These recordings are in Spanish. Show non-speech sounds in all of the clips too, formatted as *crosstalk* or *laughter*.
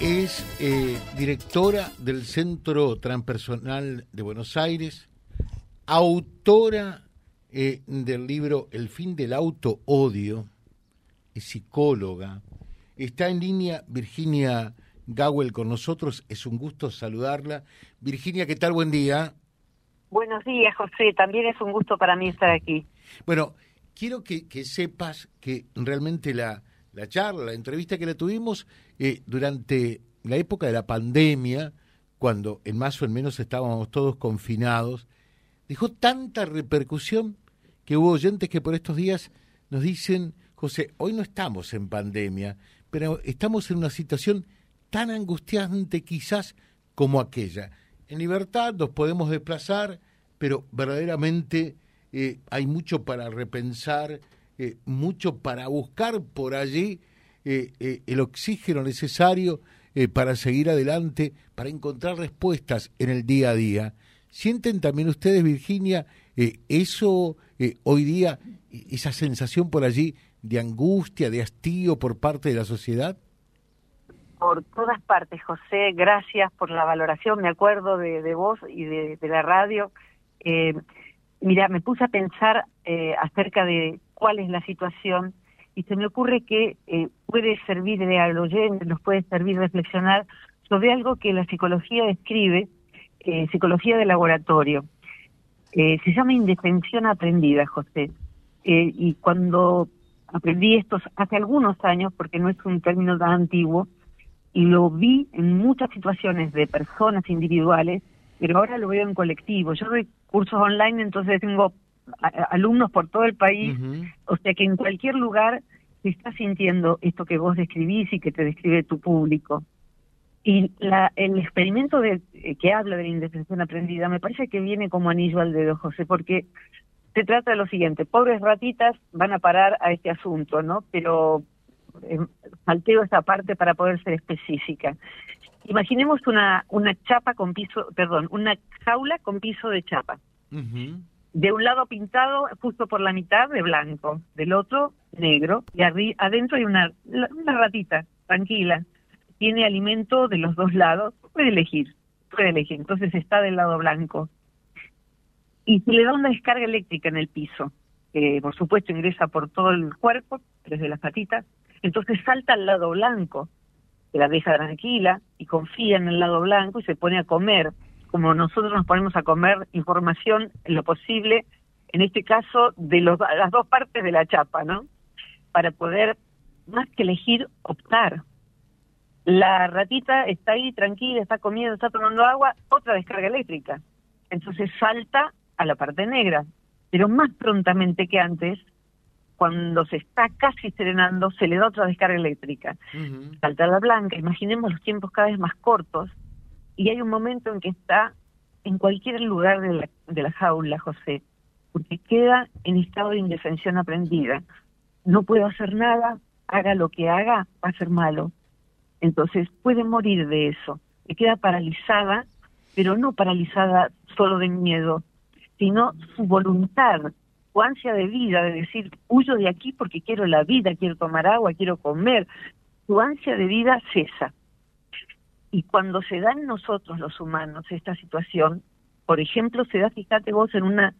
es eh, directora del Centro Transpersonal de Buenos Aires, autora eh, del libro El fin del auto odio, es psicóloga. Está en línea Virginia Gawel con nosotros, es un gusto saludarla. Virginia, ¿qué tal? Buen día. Buenos días, José. También es un gusto para mí estar aquí. Bueno, quiero que, sepas que realmente la, la charla, la entrevista que la tuvimos eh, durante la época de la pandemia, cuando en más o en menos estábamos todos confinados, dejó tanta repercusión que hubo oyentes que por estos días nos dicen, José, hoy no estamos en pandemia, pero estamos en una situación tan angustiante quizás como aquella. En libertad nos podemos desplazar, pero verdaderamente eh, hay mucho para repensar, eh, mucho para buscar por allí eh, el oxígeno necesario para seguir adelante, para encontrar respuestas en el día a día. ¿Sienten también ustedes, Virginia, eso hoy día, esa sensación por allí de angustia, de hastío por parte de la sociedad? por todas partes, José. Gracias por la valoración. Me acuerdo de, vos y de, la radio. Eh, mira, me puse a pensar eh, acerca de cuál es la situación y se me ocurre que eh, puede servir de al oyente, nos puede servir reflexionar sobre algo que la psicología describe, psicología de laboratorio. se llama indefensión aprendida, José. y cuando aprendí esto hace algunos años, porque no es un término tan antiguo, y lo vi en muchas situaciones de personas individuales, pero ahora lo veo en colectivo. Yo doy cursos online, entonces tengo alumnos por todo el país, o sea que en cualquier lugar se está sintiendo esto que vos describís y que te describe tu público. Y la, el experimento de, eh, que habla de la indefensión aprendida me parece que viene como anillo al dedo, José, porque se trata de lo siguiente, pobres ratitas van a parar a este asunto, ¿no? Pero eh, salteo esa parte para poder ser específica. Imaginemos una, una chapa con piso, perdón, una jaula con piso de chapa. De un lado pintado justo por la mitad de blanco, del otro negro, y adentro hay una, una ratita, tranquila. Tiene alimento de los dos lados, puede elegir, puede elegir. Entonces está del lado blanco. Y se le da una descarga eléctrica en el piso, que por supuesto ingresa por todo el cuerpo, desde las patitas, entonces salta al lado blanco, que la deja tranquila y confía en el lado blanco y se pone a comer, como nosotros nos ponemos a comer información en lo posible, en este caso de los, las dos partes de la chapa, ¿no? Para poder, más que elegir, optar. La ratita está ahí tranquila, está comiendo, está tomando agua, otra descarga eléctrica. Entonces salta a la parte negra, pero más prontamente que antes cuando se está casi serenando, se le da otra descarga eléctrica. Salta la blanca, imaginemos los tiempos cada vez más cortos, y hay un momento en que está en cualquier lugar de la, de la jaula, José, porque queda en estado de indefensión aprendida. No puedo hacer nada, haga lo que haga, va a ser malo. Entonces puede morir de eso. Se queda paralizada, pero no paralizada solo de miedo, sino su voluntad ansia de vida, de decir, huyo de aquí porque quiero la vida, quiero tomar agua, quiero comer, tu ansia de vida cesa. Y cuando se da en nosotros los humanos esta situación, por ejemplo, se da, fíjate vos, en una,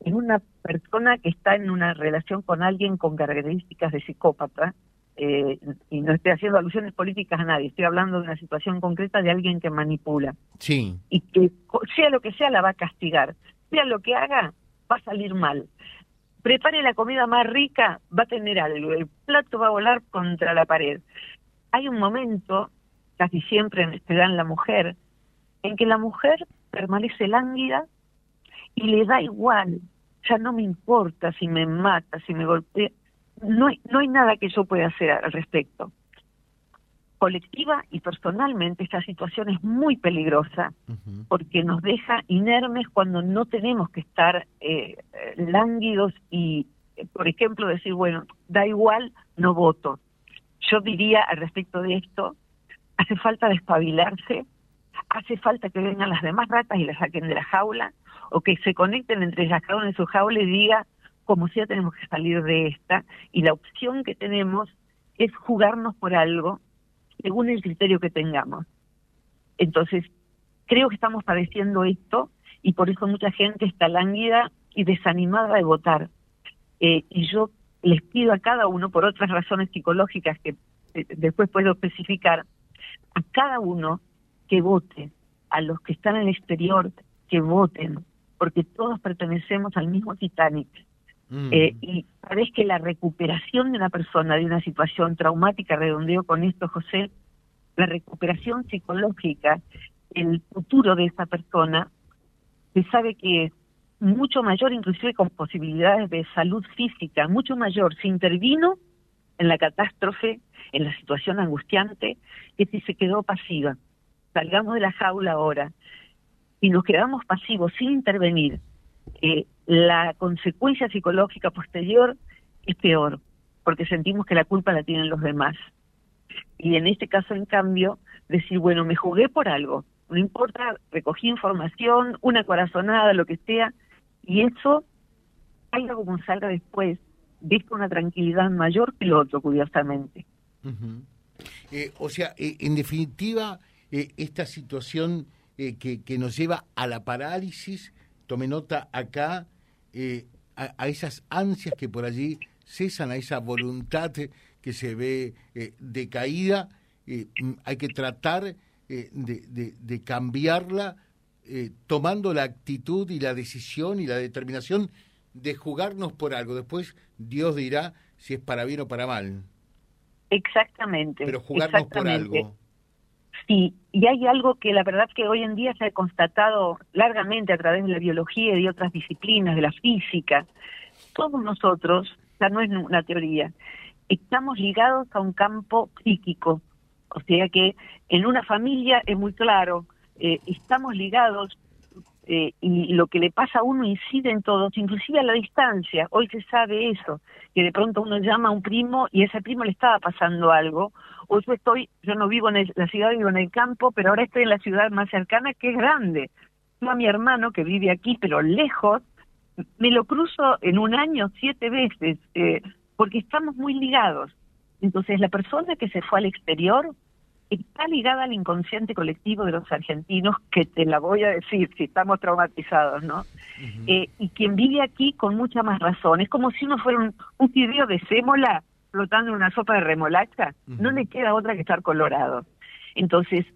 en una persona que está en una relación con alguien con características de psicópata, eh, y no estoy haciendo alusiones políticas a nadie, estoy hablando de una situación concreta de alguien que manipula. Sí. Y que sea lo que sea, la va a castigar. Sea lo que haga, va a salir mal prepare la comida más rica, va a tener algo, el plato va a volar contra la pared. Hay un momento, casi siempre en este dan la mujer, en que la mujer permanece lánguida y le da igual, ya no me importa si me mata, si me golpea, no hay, no hay nada que yo pueda hacer al respecto. Colectiva y personalmente esta situación es muy peligrosa porque nos deja inermes cuando no tenemos que estar eh, lánguidos y, por ejemplo, decir, bueno, da igual, no voto. Yo diría al respecto de esto, hace falta despabilarse, hace falta que vengan las demás ratas y las saquen de la jaula o que se conecten entre ellas cada una en su jaula y diga, como sea, tenemos que salir de esta y la opción que tenemos es jugarnos por algo según el criterio que tengamos. Entonces, creo que estamos padeciendo esto y por eso mucha gente está lánguida y desanimada de votar. Eh, y yo les pido a cada uno, por otras razones psicológicas que eh, después puedo especificar, a cada uno que vote, a los que están en el exterior, que voten, porque todos pertenecemos al mismo Titanic. Mm. Eh, y sabes que la recuperación de una persona de una situación traumática, redondeo con esto, José, la recuperación psicológica, el futuro de esa persona, se sabe que es mucho mayor, inclusive con posibilidades de salud física, mucho mayor si intervino en la catástrofe, en la situación angustiante, que si se quedó pasiva. Salgamos de la jaula ahora. Si nos quedamos pasivos sin intervenir, eh, la consecuencia psicológica posterior es peor, porque sentimos que la culpa la tienen los demás. Y en este caso, en cambio, decir, bueno, me jugué por algo, no importa, recogí información, una corazonada, lo que sea, y eso, salga como salga después, deja una tranquilidad mayor que lo otro, curiosamente. Eh, o sea, eh, en definitiva, eh, esta situación que, que, nos lleva a la parálisis, tome nota acá, a, esas ansias que por allí cesan, a esa voluntad que se ve decaída, hay que tratar de, de, de cambiarla tomando la actitud y la decisión y la determinación de jugarnos por algo. Después Dios dirá si es para bien o para mal. Exactamente. Pero jugarnos por algo. Sí, y hay algo que la verdad que hoy en día se ha constatado largamente a través de la biología y de otras disciplinas, de la física. Todos nosotros, ya no es una teoría, estamos ligados a un campo psíquico. O sea que en una familia es muy claro, eh, estamos ligados eh, y lo que le pasa a uno incide en todos, inclusive a la distancia. Hoy se sabe eso, que de pronto uno llama a un primo y a ese primo le estaba pasando algo. O yo estoy, yo no vivo en la ciudad, vivo en el campo, pero ahora estoy en la ciudad más cercana que es grande. Yo a mi hermano que vive aquí, pero lejos, me lo cruzo en un año siete veces, eh, porque estamos muy ligados. Entonces la persona que se fue al exterior está ligada al inconsciente colectivo de los argentinos, que te la voy a decir si estamos traumatizados, ¿no? eh, y quien vive aquí con mucha más razón. Es como si uno fuera un, un fideo de sémola flotando en una sopa de remolacha, no le queda otra que estar colorado. Entonces,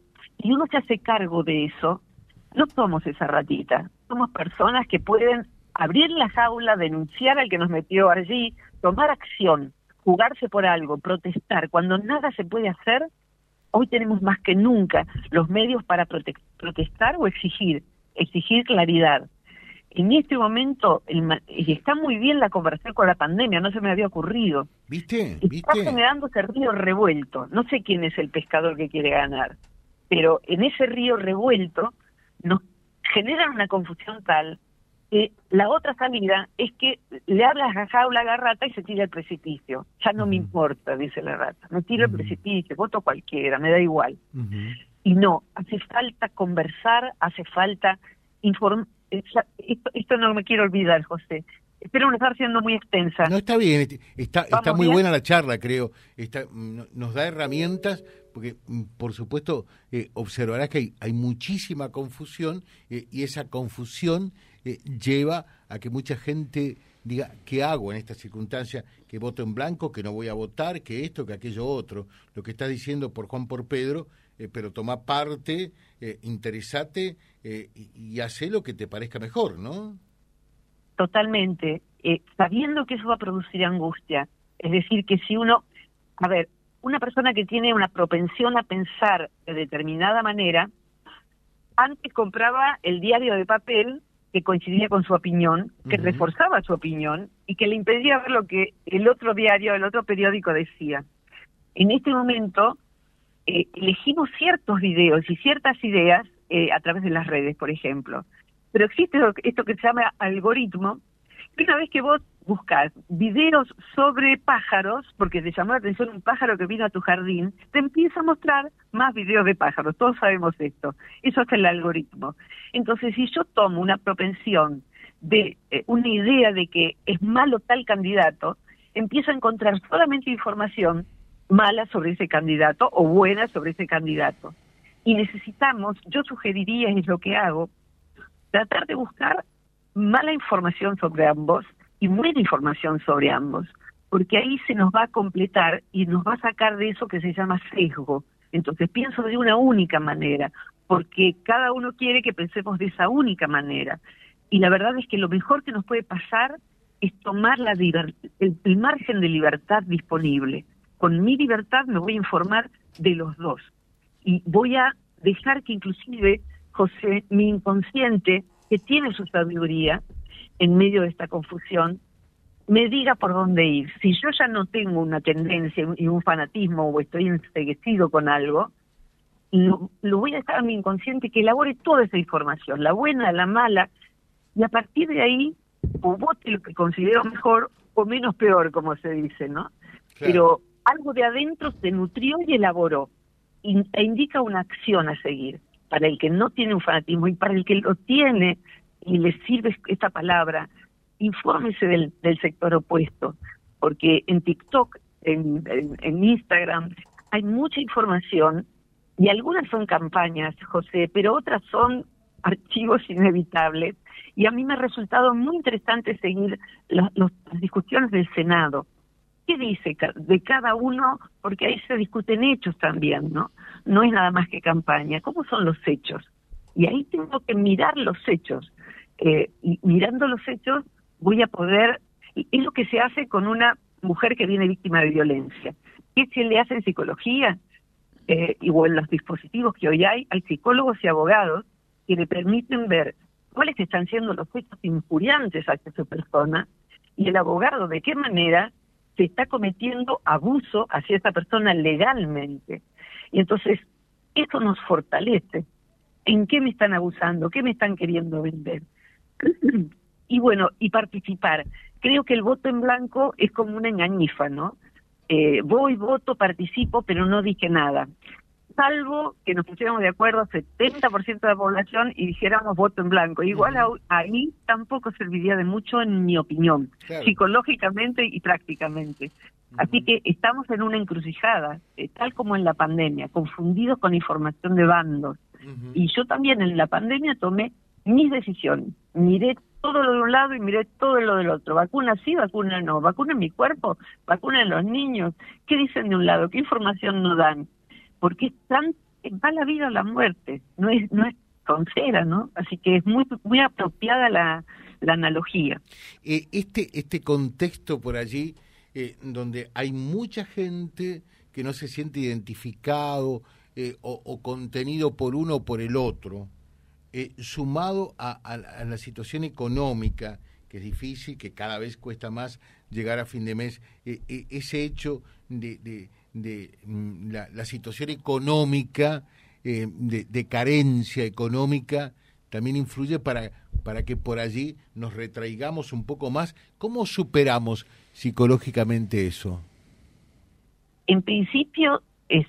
si uno se hace cargo de eso, no somos esa ratita, somos personas que pueden abrir la jaula, denunciar al que nos metió allí, tomar acción, jugarse por algo, protestar. Cuando nada se puede hacer, hoy tenemos más que nunca los medios para protestar o exigir, exigir claridad. En este momento, y está muy bien la conversación con la pandemia, no se me había ocurrido. ¿Viste? Está generando ese río revuelto. No sé quién es el pescador que quiere ganar, pero en ese río revuelto nos genera una confusión tal la otra salida es que le hablas a jaula la rata y se tira al precipicio. Ya no me importa, dice la rata. Me tiro al precipicio, voto cualquiera, me da igual. Y no, hace falta conversar, hace falta informar. Esto, no me quiero olvidar, José. Espero no estar siendo muy extensa. No, está bien, está, está muy buena la charla, creo. Está, nos da herramientas, porque mm, por supuesto eh, observarás que hay, hay muchísima confusión eh, y esa confusión eh, lleva a que mucha gente diga, ¿qué hago en esta circunstancia? Que voto en blanco, que no voy a votar, que esto, que aquello otro. Lo que está diciendo por Juan por Pedro, eh, pero toma parte, eh, interesate eh, y, y hace lo que te parezca mejor, ¿no? Totalmente. sabiendo que eso va a producir angustia. Es decir, que si uno, a ver, una persona que tiene una propensión a pensar de determinada manera, antes compraba el diario de papel que coincidía con su opinión, que reforzaba su opinión y que le impedía ver lo que el otro diario, el otro periódico decía. En este momento eh, elegimos ciertos videos y ciertas ideas eh, a través de las redes, por ejemplo. Pero existe esto que se llama algoritmo, una vez que vos buscas videos sobre pájaros, porque te llamó la atención un pájaro que vino a tu jardín, te empieza a mostrar más videos de pájaros. Todos sabemos esto. Eso es el algoritmo. Entonces, si yo tomo una propensión de eh, una idea de que es malo tal candidato, empiezo a encontrar solamente información mala sobre ese candidato o buena sobre ese candidato. Y necesitamos, yo sugeriría, es lo que hago, tratar de buscar mala información sobre ambos y buena información sobre ambos, porque ahí se nos va a completar y nos va a sacar de eso que se llama sesgo. Entonces pienso de una única manera, porque cada uno quiere que pensemos de esa única manera. Y la verdad es que lo mejor que nos puede pasar es tomar la el, el margen de libertad disponible. Con mi libertad me voy a informar de los dos. Y voy a dejar que inclusive, José, mi inconsciente, que tiene su sabiduría en medio de esta confusión, me diga por dónde ir. Si yo ya no tengo una tendencia y un fanatismo o estoy enseguecido con algo, lo, lo, voy a dejar a mi inconsciente que elabore toda esa información, la buena, la mala, y a partir de ahí, o vote lo que considero mejor o menos peor, como se dice, ¿no? Pero algo de adentro se nutrió y elaboró, e indica una acción a seguir para el que no tiene un fanatismo y para el que lo tiene y le sirve esta palabra, infórmese del, del sector opuesto, porque en TikTok, en, en, Instagram, hay mucha información y algunas son campañas, José, pero otras son archivos *laughs* inevitables. Y a mí me ha resultado muy interesante seguir las discusiones del Senado. ¿Qué dice de cada uno? Porque ahí se discuten hechos también, ¿no? No es nada más que campaña. ¿Cómo son los hechos? Y ahí tengo que mirar los hechos. Eh, y mirando los hechos voy a poder, es lo que se hace con una mujer que viene víctima de violencia. ¿Qué se le hace en psicología? Eh, y en los dispositivos que hoy hay, hay psicólogos y abogados que le permiten ver cuáles están siendo los hechos injuriantes hacia su persona y el abogado de qué manera se está cometiendo abuso hacia esa persona legalmente. Y entonces, eso nos fortalece. ¿En qué me están abusando? ¿Qué me están queriendo vender? Y bueno, y participar. Creo que el voto en blanco es como una engañifa, ¿no? Eh, voy, voto, participo, pero no dije nada. Salvo que nos pusiéramos de acuerdo 70% de la población y dijéramos voto en blanco. Igual ahí tampoco serviría de mucho en mi opinión, psicológicamente y prácticamente. Así que estamos en una encrucijada, eh, tal como en la pandemia, confundidos con información de bandos. Y yo también en la pandemia tomé mis decisiones. Miré todo lo de un lado y miré todo lo del otro. Vacuna sí, vacuna no. Vacuna mi cuerpo, vacuna los niños. ¿Qué dicen de un lado? ¿Qué información no dan? Porque están, va la vida o la muerte. No es, no es cera, ¿no? Así que es muy, muy apropiada la, la analogía. Eh, este, este contexto por allí, eh, donde hay mucha gente que no se siente identificado eh, o, o contenido por uno o por el otro, eh, sumado a, la situación económica, que es difícil, que cada vez cuesta más llegar a fin de mes, eh, eh, ese hecho de, mm, la, situación económica, de, carencia económica, también influye para, para que por allí nos retraigamos un poco más. ¿Cómo superamos psicológicamente eso? En principio,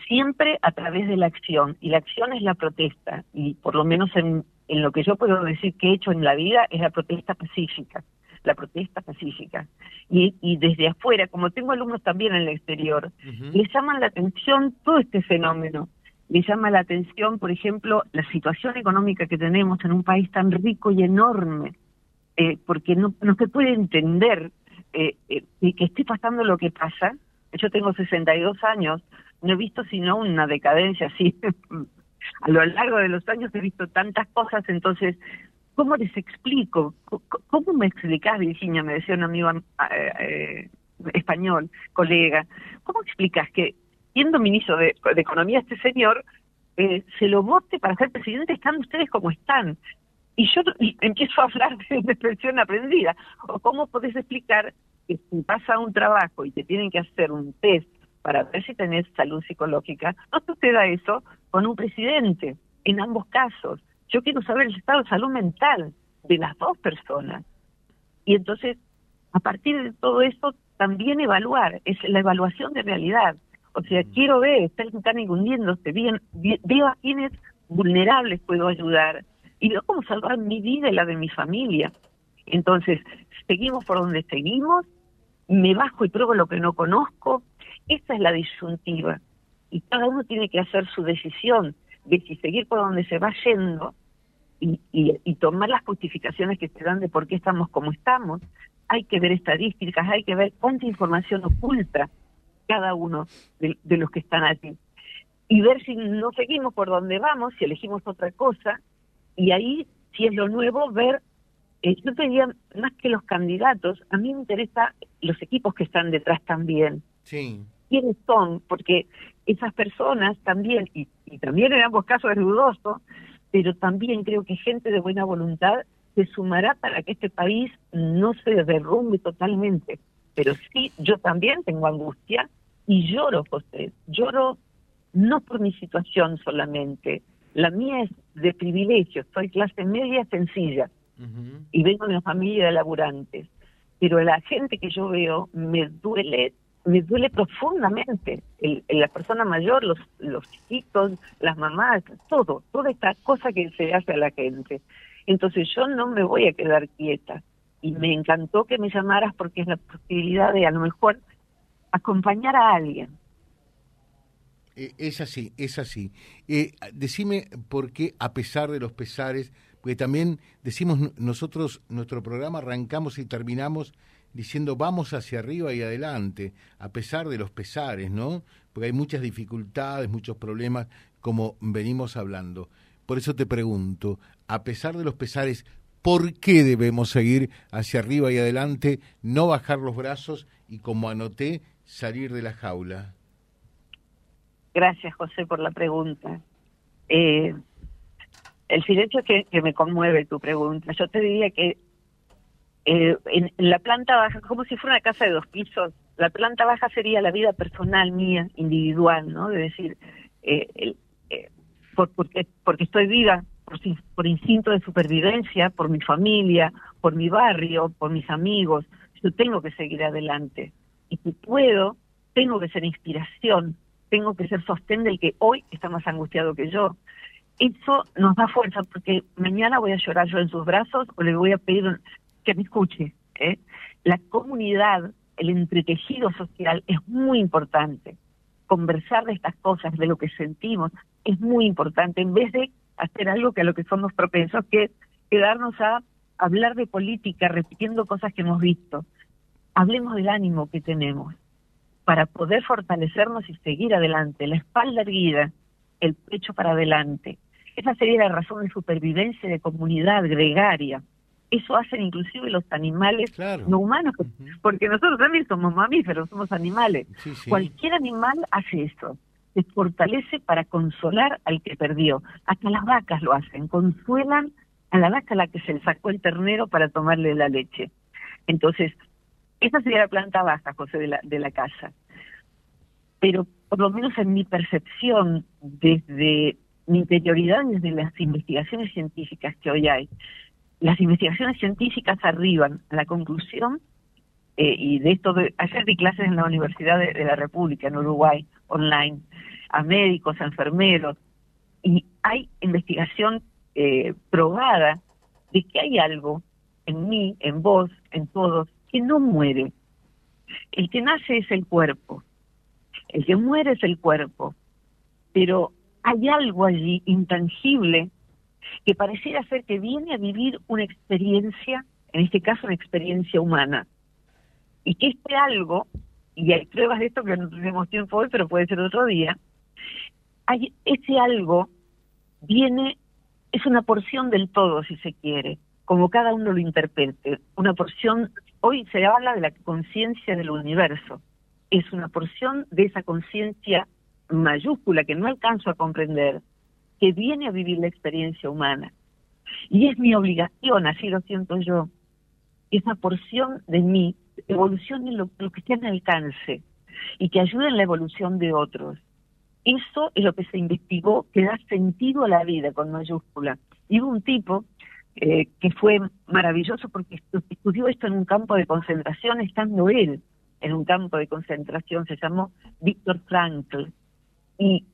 siempre a través de la acción, y la acción es la protesta, y por lo menos en, en lo que yo puedo decir que he hecho en la vida es la protesta pacífica, la protesta pacífica. Y, y desde afuera, como tengo alumnos también en el exterior, les llaman la atención todo este fenómeno. Les llama la atención, por ejemplo, la situación económica que tenemos en un país tan rico y enorme, eh, porque no, no se puede entender eh, eh, que esté pasando lo que pasa. Yo tengo 62 años, no he visto sino una decadencia *laughs* así a lo largo de los años he visto tantas cosas, entonces, ¿cómo les explico? ¿Cómo me explicás, Virginia? Me decía un amigo eh, eh, español, colega, ¿cómo explicas que, siendo ministro de, Economía, este señor eh, se lo vote para ser presidente estando ustedes como están? Y yo empiezo a hablar *laughs* de una expresión aprendida. ¿O cómo podés explicar que si pasa un trabajo y te tienen que hacer un test para ver si tenés salud psicológica, no suceda eso con un presidente, en ambos casos. Yo quiero saber el estado de salud mental de las dos personas. Y entonces, a partir de todo eso, también evaluar, es la evaluación de realidad. O sea, quiero ver, están, están infundiéndose, bien, veo a quienes vulnerables puedo ayudar y veo cómo salvar mi vida y la de mi familia. Entonces, seguimos por donde seguimos, me bajo y pruebo lo que no conozco, Esa es la disyuntiva. Y cada uno tiene que hacer su decisión de si seguir por donde se va yendo y, y, tomar las justificaciones que se dan de por qué estamos como estamos. Hay que ver estadísticas, hay que ver cuánta información oculta cada uno de, los que están aquí. Y ver si no seguimos por donde vamos, si elegimos otra cosa, y ahí, si es lo nuevo, ver eh, yo te diría, más que los candidatos, a mí me interesa los equipos que están detrás también. Sí. ¿Quiénes son? Porque esas personas también, y, también en ambos casos es dudoso, pero también creo que gente de buena voluntad se sumará para que este país no se derrumbe totalmente. Pero sí, yo también tengo angustia y lloro, José. Lloro no por mi situación solamente. La mía es de privilegio. Soy clase media sencilla y vengo de una familia de laburantes. Pero la gente que yo veo me duele, me duele profundamente. El, la persona mayor, los, los chiquitos, las mamás, todo, toda esta cosa que se hace a la gente. Entonces yo no me voy a quedar quieta. Y me encantó que me llamaras porque es la posibilidad de a lo mejor acompañar a alguien. Eh, es así, es así. Eh, decime por qué, a pesar de los pesares, porque también decimos nosotros, nuestro programa arrancamos y terminamos diciendo vamos hacia arriba y adelante, a pesar de los pesares, ¿no? Porque hay muchas dificultades, muchos problemas, como venimos hablando. Por eso te pregunto, a pesar de los pesares, ¿por qué debemos seguir hacia arriba y adelante, no bajar los brazos y, como anoté, salir de la jaula? Gracias, José, por la pregunta. Eh, el silencio que, que me conmueve tu pregunta. Yo te diría que eh, en, la planta baja, como si fuera una casa de dos pisos, la planta baja sería la vida personal mía, individual, ¿no? De decir, eh, eh, por, porque, porque estoy viva, por, por instinto de supervivencia, por mi familia, por mi barrio, por mis amigos, yo tengo que seguir adelante. Y si puedo, tengo que ser inspiración, tengo que ser sostén del que hoy está más angustiado que yo eso nos da fuerza porque mañana voy a llorar yo en sus brazos o le voy a pedir que me escuche. ¿eh? La comunidad, el entretejido social es muy importante. Conversar de estas cosas, de lo que sentimos, es muy importante en vez de hacer algo que a lo que somos propensos, que quedarnos a hablar de política repitiendo cosas que hemos visto. Hablemos del ánimo que tenemos para poder fortalecernos y seguir adelante, la espalda erguida, el pecho para adelante. Esa sería la razón de supervivencia de comunidad gregaria. Eso hacen inclusive los animales no humanos, porque nosotros también somos mamíferos, somos animales. Cualquier animal hace eso, se fortalece para consolar al que perdió. Hasta las vacas lo hacen, consuelan a la vaca a la que se le sacó el ternero para tomarle la leche. Entonces, esa sería la planta baja, José, de la, de la casa. Pero por lo menos en mi percepción, desde mi interioridad desde las investigaciones científicas que hoy hay. Las investigaciones científicas arriban a la conclusión, eh, y de esto, de, ayer di clases en la Universidad de, la República, en Uruguay, online, a médicos, a enfermeros, y hay investigación eh, probada de que hay algo en mí, en vos, en todos, que no muere. El que nace es el cuerpo, el que muere es el cuerpo, pero hay algo allí intangible que pareciera ser que viene a vivir una experiencia, en este caso una experiencia humana, y que este algo, y hay pruebas de esto que no tenemos tiempo hoy, pero puede ser otro día, hay, ese algo viene, es una porción del todo, si se quiere, como cada uno lo interprete, una porción, hoy se habla de la conciencia del universo, es una porción de esa conciencia mayúscula que no alcanzo a comprender, que viene a vivir la experiencia humana. Y es mi obligación, así lo siento yo, esa porción de mí evolucione lo, lo que esté en alcance y que ayude en la evolución de otros. Eso es lo que se investigó, que da sentido a la vida con mayúscula. Y hubo un tipo eh, que fue maravilloso porque estudió esto en un campo de concentración, estando él en un campo de concentración, se llamó Víctor Frankl, y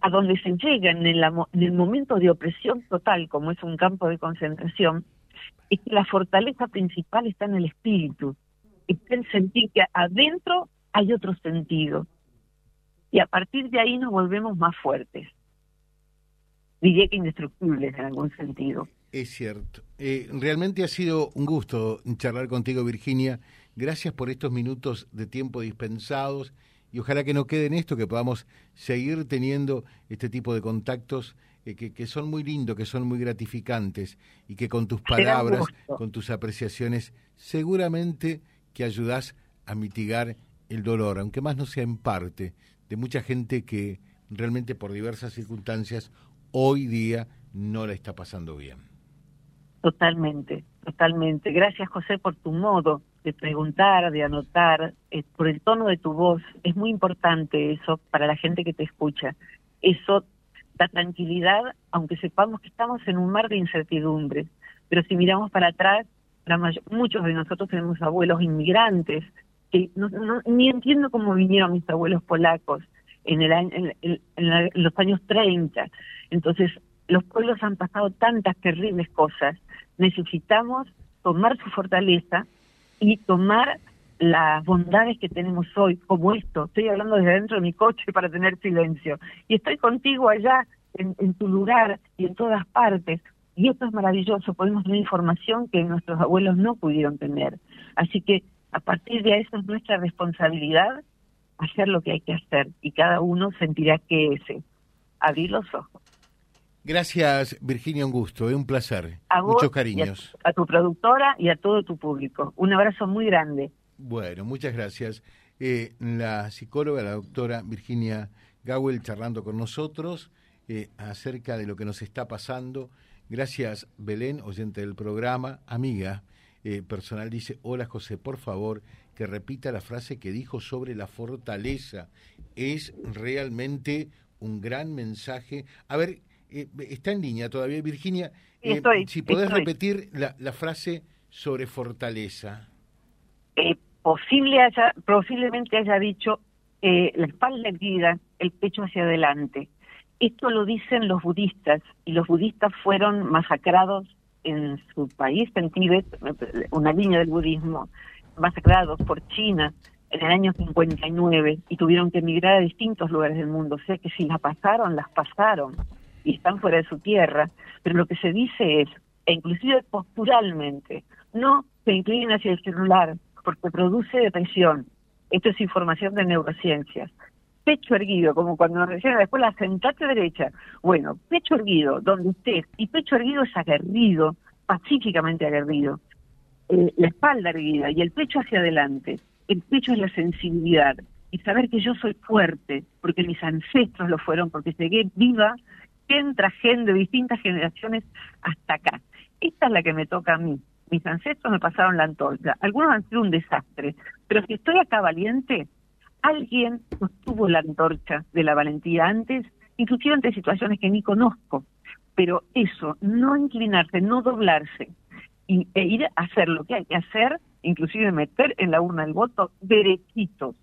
a donde se llega en el, en el momento de opresión total, como es un campo de concentración, es que la fortaleza principal está en el espíritu, está en sentir que adentro hay otro sentido, Y a partir de ahí nos volvemos más fuertes. Diría que indestructibles en algún sentido. Es cierto. Eh, realmente ha sido un gusto charlar contigo, Virginia. Gracias por estos minutos de tiempo dispensados y ojalá que no quede en esto, que podamos seguir teniendo este tipo de contactos eh, que, que, son muy lindos, que son muy gratificantes y que con tus palabras, con tus apreciaciones, seguramente que ayudas a mitigar el dolor, aunque más no sea en parte, de mucha gente que realmente por diversas circunstancias hoy día no la está pasando bien. Totalmente, totalmente. Gracias José por tu modo de preguntar, de anotar, eh, por el tono de tu voz. Es muy importante eso para la gente que te escucha. Eso da tranquilidad, aunque sepamos que estamos en un mar de incertidumbre. Pero si miramos para atrás, muchos de nosotros tenemos abuelos inmigrantes, que no, ni entiendo cómo vinieron mis abuelos polacos en, el en, en los años 30. Entonces, los pueblos han pasado tantas terribles cosas. Necesitamos tomar su fortaleza y tomar las bondades que tenemos hoy, como esto. Estoy hablando desde dentro de mi coche para tener silencio. Y estoy contigo allá, en, tu lugar y en todas partes. Y esto es maravilloso, podemos tener información que nuestros abuelos no pudieron tener. Así que a partir de eso es nuestra responsabilidad hacer lo que hay que hacer y cada uno sentirá que es abrir los ojos. Gracias, Virginia, un gusto, es un placer. Muchos cariños. A, tu productora y a todo tu público. Un abrazo muy grande. Bueno, muchas gracias. Eh, la psicóloga, la doctora Virginia Gawel, charlando con nosotros eh, acerca de lo que nos está pasando. Gracias, Belén, oyente del programa, amiga eh, personal, dice, hola José, por favor, que repita la frase que dijo sobre la fortaleza. Es realmente un gran mensaje. A ver, eh, está en línea todavía, Virginia. Eh, si podés repetir la, la, frase sobre fortaleza. Eh, posible haya, posiblemente haya dicho la espalda erguida, el pecho hacia adelante. Esto lo dicen los budistas y los budistas fueron masacrados en su país, en Tíbet, una línea del budismo, masacrados por China en el año 59 y tuvieron que emigrar a distintos lugares del mundo. O sea que si las pasaron, las pasaron y están fuera de su tierra, pero lo que se dice es, e inclusive posturalmente, no se inclinen hacia el celular porque produce depresión. Esto es información de neurociencias. Pecho erguido, como cuando nos decían después la sentate derecha. Bueno, pecho erguido, donde estés, y pecho erguido es aguerrido, pacíficamente aguerrido. Eh, la espalda erguida y el pecho hacia adelante. El pecho es la sensibilidad y saber que yo soy fuerte, porque mis ancestros lo fueron, porque llegué viva entra gente de distintas generaciones hasta acá. Esta es la que me toca a mí. Mis ancestros me pasaron la antorcha. Algunos han sido un desastre, pero si estoy acá valiente, alguien sostuvo la antorcha de la valentía antes, inclusive ante situaciones que ni conozco. Pero eso, no inclinarse, no doblarse y, e ir a hacer lo que hay que hacer, inclusive meter en la urna el voto derechitos,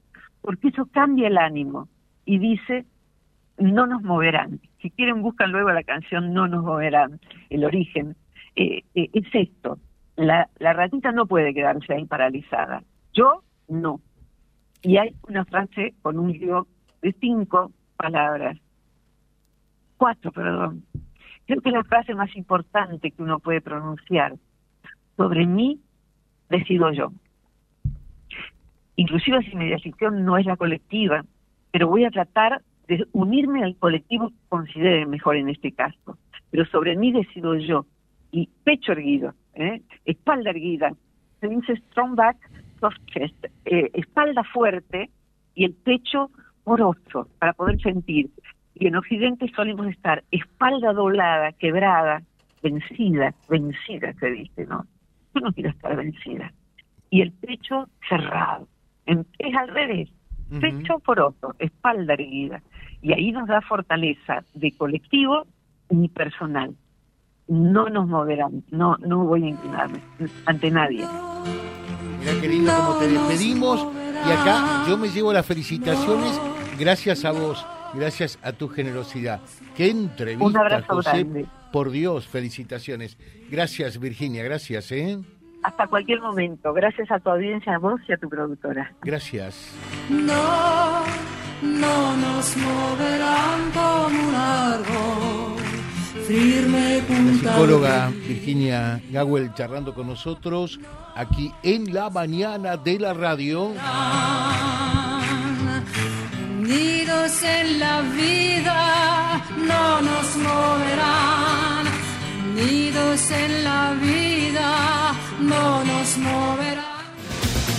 porque eso cambia el ánimo y dice, no nos moverán. Si quieren, buscan luego la canción No nos moverán, el origen. Eh, eh, es esto, la, la ratita no puede quedarse ahí paralizada. Yo no. Y hay una frase con un libro de cinco palabras, cuatro, perdón. Creo que es la frase más importante que uno puede pronunciar. Sobre mí decido yo. Inclusive si mi decisión no es la colectiva, pero voy a tratar de unirme al colectivo que considere mejor en este caso. Pero sobre mí decido yo. Y pecho erguido, ¿eh? espalda erguida. Se dice strong back, soft chest. Eh, espalda fuerte y el pecho poroso para poder sentir. Y en Occidente solemos estar espalda doblada, quebrada, vencida, vencida se dice, ¿no? Yo no quiero estar vencida. Y el pecho cerrado. Es al revés pecho poroso, espalda erguida. Y ahí nos da fortaleza de colectivo y personal. No nos moverán, no, no voy a inclinarme ante nadie. Mira qué lindo como te despedimos. Y acá yo me llevo las felicitaciones gracias a vos, gracias a tu generosidad. Qué entrevista, Un abrazo José. Por Dios, felicitaciones. Gracias, Virginia, gracias, ¿eh? hasta cualquier momento. Gracias a tu audiencia, a vos y a tu productora. Gracias. No no nos moverán como un árbol. Firme la psicóloga Virginia Gawel charlando con nosotros aquí en la mañana de la radio. Unidos en la vida no nos moverán. Unidos en la vida no nos moverán.